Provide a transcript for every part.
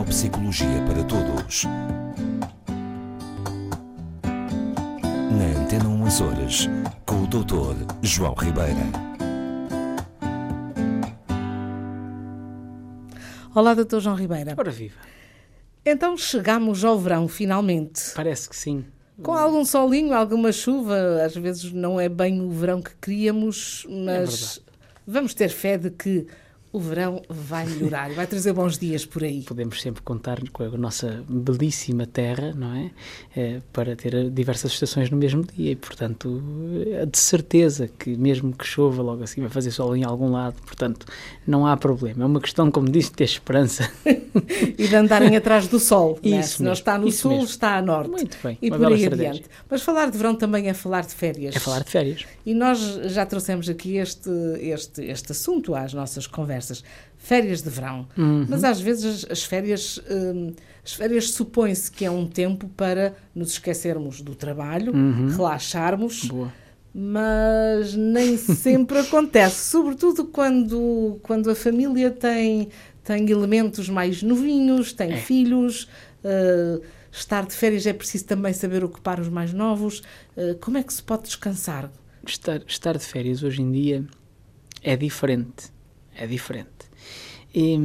Neuropsicologia para Todos. Na Antena 1 Açores, com o Dr. João Ribeira. Olá, Dr. João Ribeira. Ora viva. Então chegamos ao verão, finalmente. Parece que sim. Com algum solinho, alguma chuva, às vezes não é bem o verão que queríamos, mas vamos ter fé de que o verão vai melhorar e vai trazer bons dias por aí. Podemos sempre contar com a nossa belíssima terra, não é? é para ter diversas estações no mesmo dia e, portanto, é de certeza que mesmo que chova logo assim vai fazer sol em algum lado, portanto, não há problema. É uma questão, como disse, de ter esperança. e de andarem atrás do sol. Isso né? Se não está no isso sul, mesmo. está a norte. Muito bem, E por aí estratégia. adiante. Mas falar de verão também é falar de férias. É falar de férias. E nós já trouxemos aqui este, este, este assunto às nossas conversas. Férias de verão. Uhum. Mas às vezes as, as férias, hum, as férias supõe-se que é um tempo para nos esquecermos do trabalho, relaxarmos, Boa. mas nem sempre acontece. Sobretudo quando, quando a família tem, tem elementos mais novinhos, tem É. filhos. uh, estar de férias é preciso também saber ocupar os mais novos. Uh, como é que se pode descansar? Estar, estar de férias hoje em dia é diferente. É diferente. E,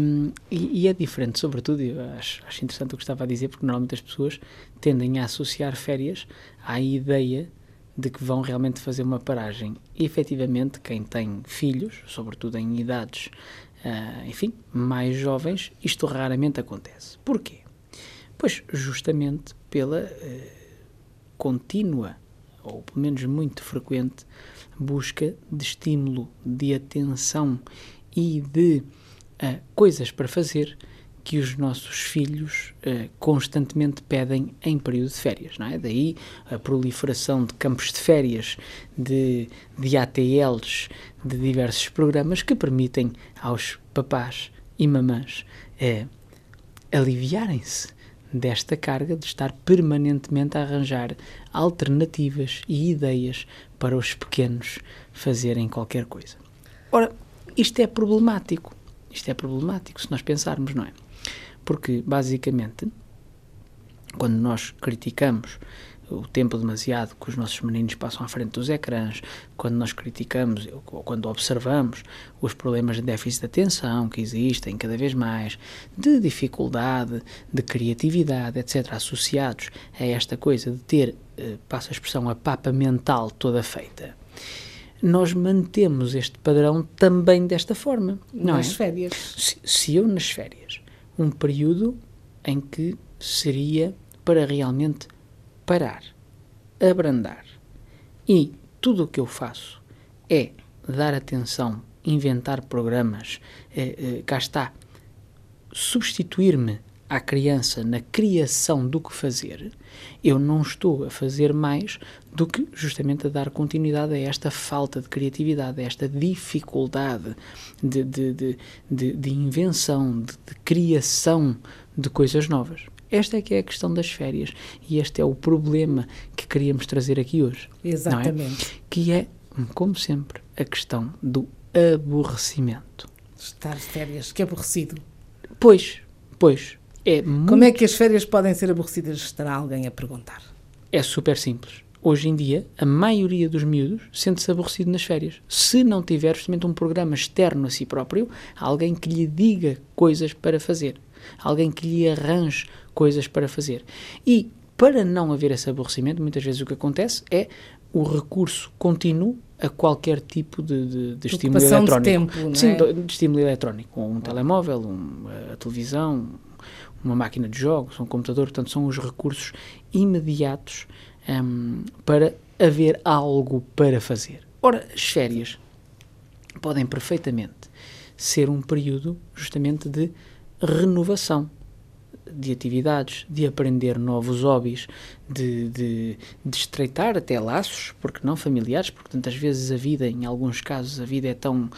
e- é diferente, sobretudo, eu acho, acho interessante o que estava a dizer, porque normalmente as pessoas tendem a associar férias à ideia de que vão realmente fazer uma paragem. E efetivamente, quem tem filhos, sobretudo em idades, ah, enfim, mais jovens, isto raramente acontece. Porquê? Pois justamente pela eh, contínua, ou pelo menos muito frequente, busca de estímulo, de atenção e de ah, coisas para fazer que os nossos filhos ah, constantemente pedem em período de férias, não é? Daí a proliferação de campos de férias, de, de ATLs, de diversos programas que permitem aos papás e mamãs eh, aliviarem-se desta carga de estar permanentemente a arranjar alternativas e ideias para os pequenos fazerem qualquer coisa. Ora, isto é problemático. Isto é problemático se nós pensarmos, não é? Porque, basicamente, quando nós criticamos o tempo demasiado que os nossos meninos passam à frente dos ecrãs, quando nós criticamos ou quando observamos os problemas de déficit de atenção que existem cada vez mais, de dificuldade, de criatividade, etc., associados a esta coisa de ter, eh, passa a expressão, a papa mental toda feita, nós mantemos este padrão também desta forma. Não nas é? férias. se, se eu nas férias, um período em que seria para realmente parar, abrandar e tudo o que eu faço é dar atenção, inventar programas, eh, eh, cá está, substituir-me à criança na criação do que fazer, eu não estou a fazer mais do que justamente a dar continuidade a esta falta de criatividade, a esta dificuldade de, de, de, de, de invenção, de, de criação de coisas novas. Esta é que é a questão das férias e este é o problema que queríamos trazer aqui hoje. não é? Exatamente. Que é, como sempre, a questão do aborrecimento. Estar férias, que aborrecido. Pois, pois, é muito Como é que as férias podem ser aborrecidas? Estará alguém a perguntar. É super simples. Hoje em dia, a maioria dos miúdos sente-se aborrecido nas férias. Se não tiver justamente um programa externo a si próprio, alguém que lhe diga coisas para fazer, alguém que lhe arranje coisas para fazer. E para não haver esse aborrecimento, muitas vezes o que acontece é o recurso contínuo a qualquer tipo de, de, de estímulo Ocupação de eletrónico. tempo, não Sim, é? de estímulo eletrónico. Um telemóvel, um, a televisão, uma máquina de jogos, um computador, portanto, são os recursos imediatos hum, para haver algo para fazer. Ora, as férias podem perfeitamente ser um período justamente de renovação de atividades, de aprender novos hobbies, de, de, de estreitar até laços, porque não familiares, porque tantas vezes a vida, em alguns casos, a vida é tão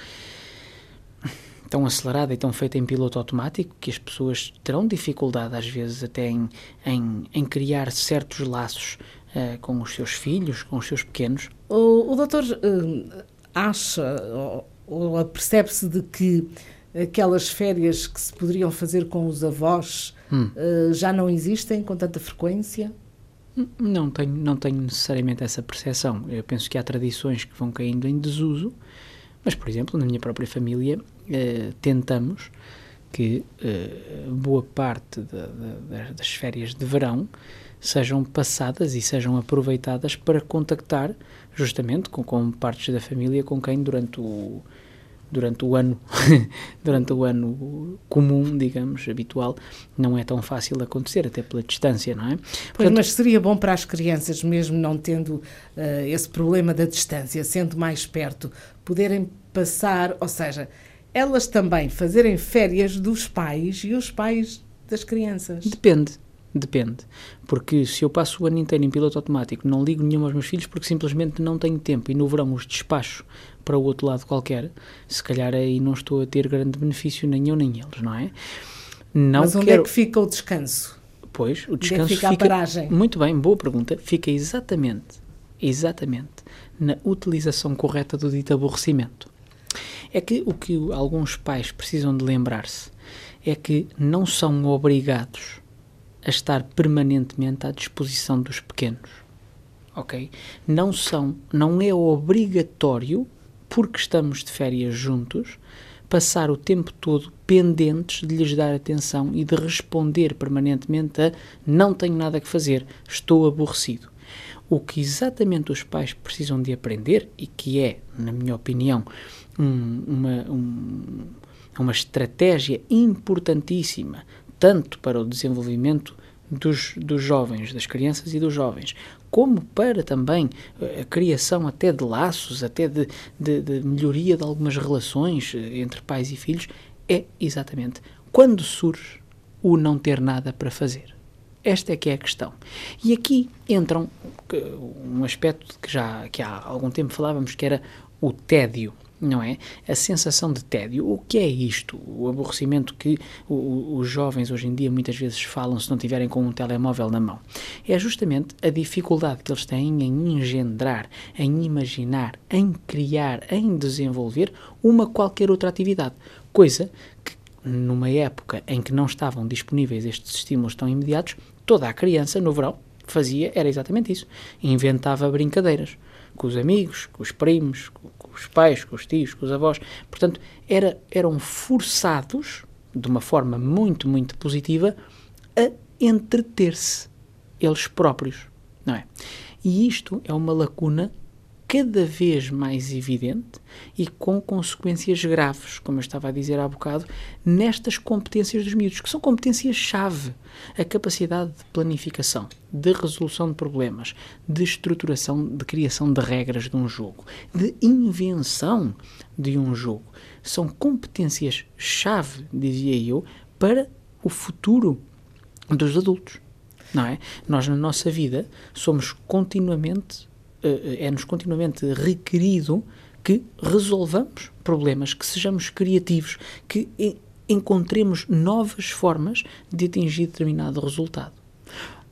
tão acelerada e tão feita em piloto automático que as pessoas terão dificuldade às vezes até em, em, em criar certos laços eh, com os seus filhos, com os seus pequenos. O, o doutor hum, acha ou, ou percebe-se de que aquelas férias que se poderiam fazer com os avós hum. uh, já não existem com tanta frequência? Não tenho, não tenho necessariamente essa percepção. Eu penso que há tradições que vão caindo em desuso, mas, por exemplo, na minha própria família, uh, tentamos que uh, boa parte das férias de verão sejam passadas e sejam aproveitadas para contactar justamente com, com partes da família com quem durante o, durante o ano, durante o ano comum, digamos, habitual, não é tão fácil acontecer, até pela distância, não é? Pois, Portanto, mas seria bom para as crianças, mesmo não tendo uh, esse problema da distância, sendo mais perto, poderem passar, ou seja, elas também fazerem férias dos pais e os pais das crianças. Depende. Depende. Porque se eu passo o ano inteiro em piloto automático, não ligo nenhum aos meus filhos porque simplesmente não tenho tempo e no verão os despacho para o outro lado qualquer, se calhar aí não estou a ter grande benefício nem eu nem eles, não é? Não Mas onde é quero... é que fica o descanso? Pois, o descanso onde é fica, fica a paragem? Muito bem, boa pergunta. Fica exatamente, exatamente na utilização correta do dito aborrecimento. É que o que alguns pais precisam de lembrar-se é que não são obrigados a estar permanentemente à disposição dos pequenos. Ok? Não são, não é obrigatório porque estamos de férias juntos, passar o tempo todo pendentes de lhes dar atenção e de responder permanentemente a não tenho nada que fazer, estou aborrecido. O que exatamente os pais precisam de aprender, e que é, na minha opinião, um, uma, um, uma estratégia importantíssima, tanto para o desenvolvimento dos, dos jovens, das crianças e dos jovens, como para também eh, a criação até de laços, até de, de, de melhoria de algumas relações eh, entre pais e filhos, é exatamente quando surge o não ter nada para fazer. Esta é que é a questão. E aqui entram um aspecto que já que há algum tempo falávamos, que era o tédio não é? A sensação de tédio. O que é isto? O aborrecimento que o, os jovens hoje em dia muitas vezes falam se não tiverem com um telemóvel na mão. É justamente a dificuldade que eles têm em engendrar, em imaginar, em criar, em desenvolver uma qualquer outra atividade. Coisa que, numa época em que não estavam disponíveis estes estímulos tão imediatos, toda a criança, no verão, fazia era exatamente isso. Inventava brincadeiras com os amigos, com os primos, os pais, com os tios, com os avós. Portanto, era, eram forçados, de uma forma muito, muito positiva, a entreter-se eles próprios, não é? E isto é uma lacuna cada vez mais evidente e com consequências graves, como eu estava a dizer há bocado, nestas competências dos miúdos, que são competências-chave. A capacidade de planificação, de resolução de problemas, de estruturação, de criação de regras de um jogo, de invenção de um jogo. São competências-chave, dizia eu, para o futuro dos adultos. Não é? Nós, na nossa vida, somos continuamente é-nos continuamente requerido que resolvamos problemas, que sejamos criativos, que encontremos novas formas de atingir determinado resultado.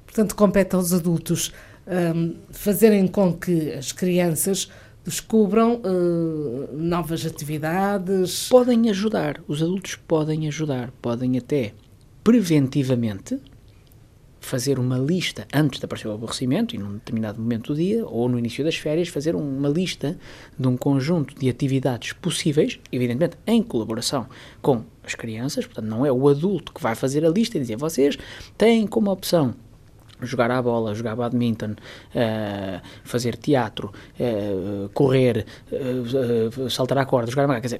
Portanto, compete aos adultos um, fazerem com que as crianças descubram uh, novas atividades. Podem ajudar, os adultos podem ajudar, podem até preventivamente fazer uma lista antes de aparecer o aborrecimento e num determinado momento do dia ou no início das férias fazer uma lista de um conjunto de atividades possíveis, evidentemente em colaboração com as crianças, portanto não é o adulto que vai fazer a lista e dizer vocês têm como opção jogar à bola, jogar badminton, uh, fazer teatro, uh, correr, uh, saltar à corda, jogar quer dizer,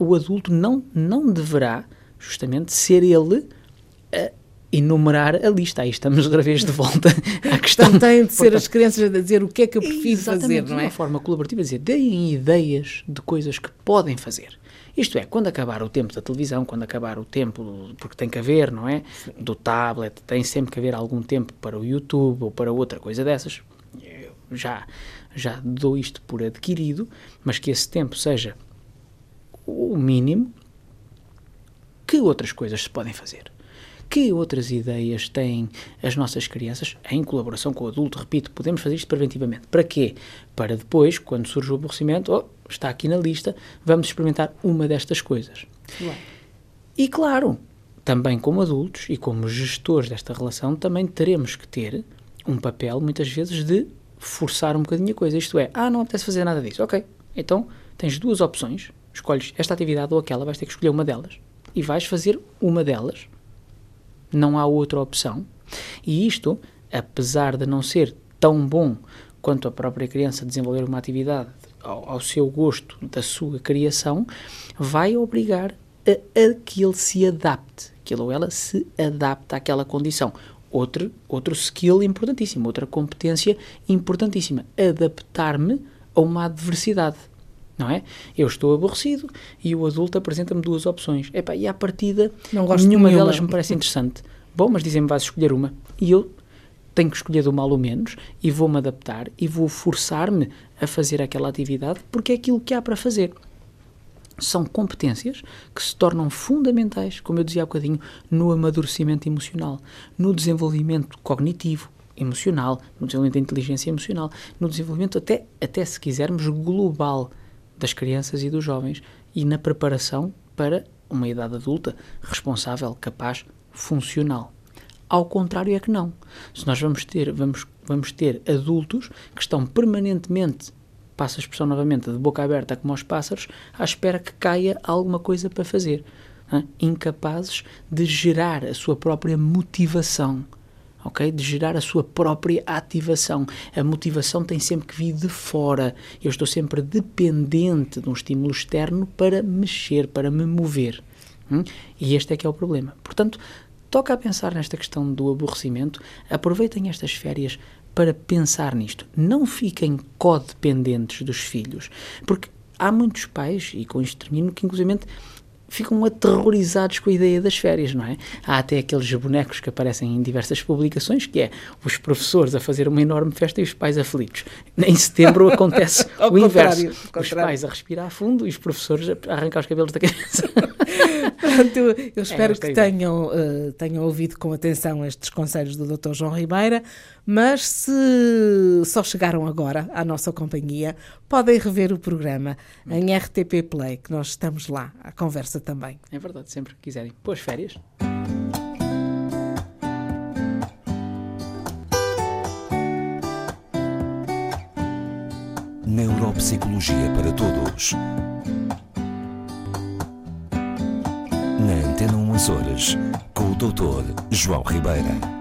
o adulto não não deverá justamente ser ele enumerar a lista. Aí estamos outra vez de volta à questão. Então têm de ser Portanto, as crianças a dizer o que é que eu preciso fazer, não é? de uma forma colaborativa, dizer, deem ideias de coisas que podem fazer. Isto é, quando acabar o tempo da televisão, quando acabar o tempo, porque tem que haver, não é? Do tablet, tem sempre que haver algum tempo para o YouTube ou para outra coisa dessas. Eu já, já dou isto por adquirido, mas que esse tempo seja o mínimo, que outras coisas se podem fazer? Que outras ideias têm as nossas crianças, em colaboração com o adulto? Repito, podemos fazer isto preventivamente. Para quê? Para depois, quando surge o aborrecimento, oh, está aqui na lista, vamos experimentar uma destas coisas. E claro, também como adultos e como gestores desta relação, também teremos que ter um papel, muitas vezes, de forçar um bocadinho a coisa. Isto é, ah, não apetece fazer nada disso. Ok, então tens duas opções, escolhes esta atividade ou aquela, vais ter que escolher uma delas e vais fazer uma delas. Não há outra opção. E isto, apesar de não ser tão bom quanto a própria criança desenvolver uma atividade ao, ao seu gosto, da sua criação, vai obrigar a, a que ele se adapte, que ele ou ela se adapte àquela condição. Outro, outro skill importantíssimo, outra competência importantíssima, adaptar-me a uma adversidade. Não é? Eu estou aborrecido e o adulto apresenta-me duas opções. Epá, e à partida, nenhuma, nenhuma delas me parece interessante. Bom, mas dizem-me vais escolher uma. E eu tenho que escolher do mal ou menos e vou-me adaptar e vou forçar-me a fazer aquela atividade porque é aquilo que há para fazer. São competências que se tornam fundamentais, como eu dizia há bocadinho, no amadurecimento emocional, no desenvolvimento cognitivo, emocional, no desenvolvimento da inteligência emocional, no desenvolvimento até, até se quisermos, global das crianças e dos jovens e na preparação para uma idade adulta responsável, capaz, funcional. Ao contrário é que não. Se nós vamos ter, vamos, vamos ter adultos que estão permanentemente, passa a expressão novamente, de boca aberta como aos pássaros, à espera que caia alguma coisa para fazer. Hein? Incapazes de gerar a sua própria motivação. Okay? De gerar a sua própria ativação. A motivação tem sempre que vir de fora. Eu estou sempre dependente de um estímulo externo para mexer, para me mover. Hum? E este é que é o problema. Portanto, toca a pensar nesta questão do aborrecimento, aproveitem estas férias para pensar nisto. Não fiquem codependentes dos filhos, porque há muitos pais, e com isto termino, que inclusive ficam aterrorizados com a ideia das férias, não é? Há até aqueles bonecos que aparecem em diversas publicações, que é os professores a fazer uma enorme festa e os pais aflitos. Em setembro acontece o inverso. Os pais a respirar fundo e os professores a arrancar os cabelos da cabeça. Pronto, eu espero é, que tenham, uh, tenham ouvido com atenção estes conselhos do Dr. João Ribeira, mas se só chegaram agora à nossa companhia, podem rever o programa em RTP Play, que nós estamos lá, à conversa também. É verdade, sempre que quiserem. Boas férias. Neuropsicologia para Todos. Açores, com o Dr. João Ribeira.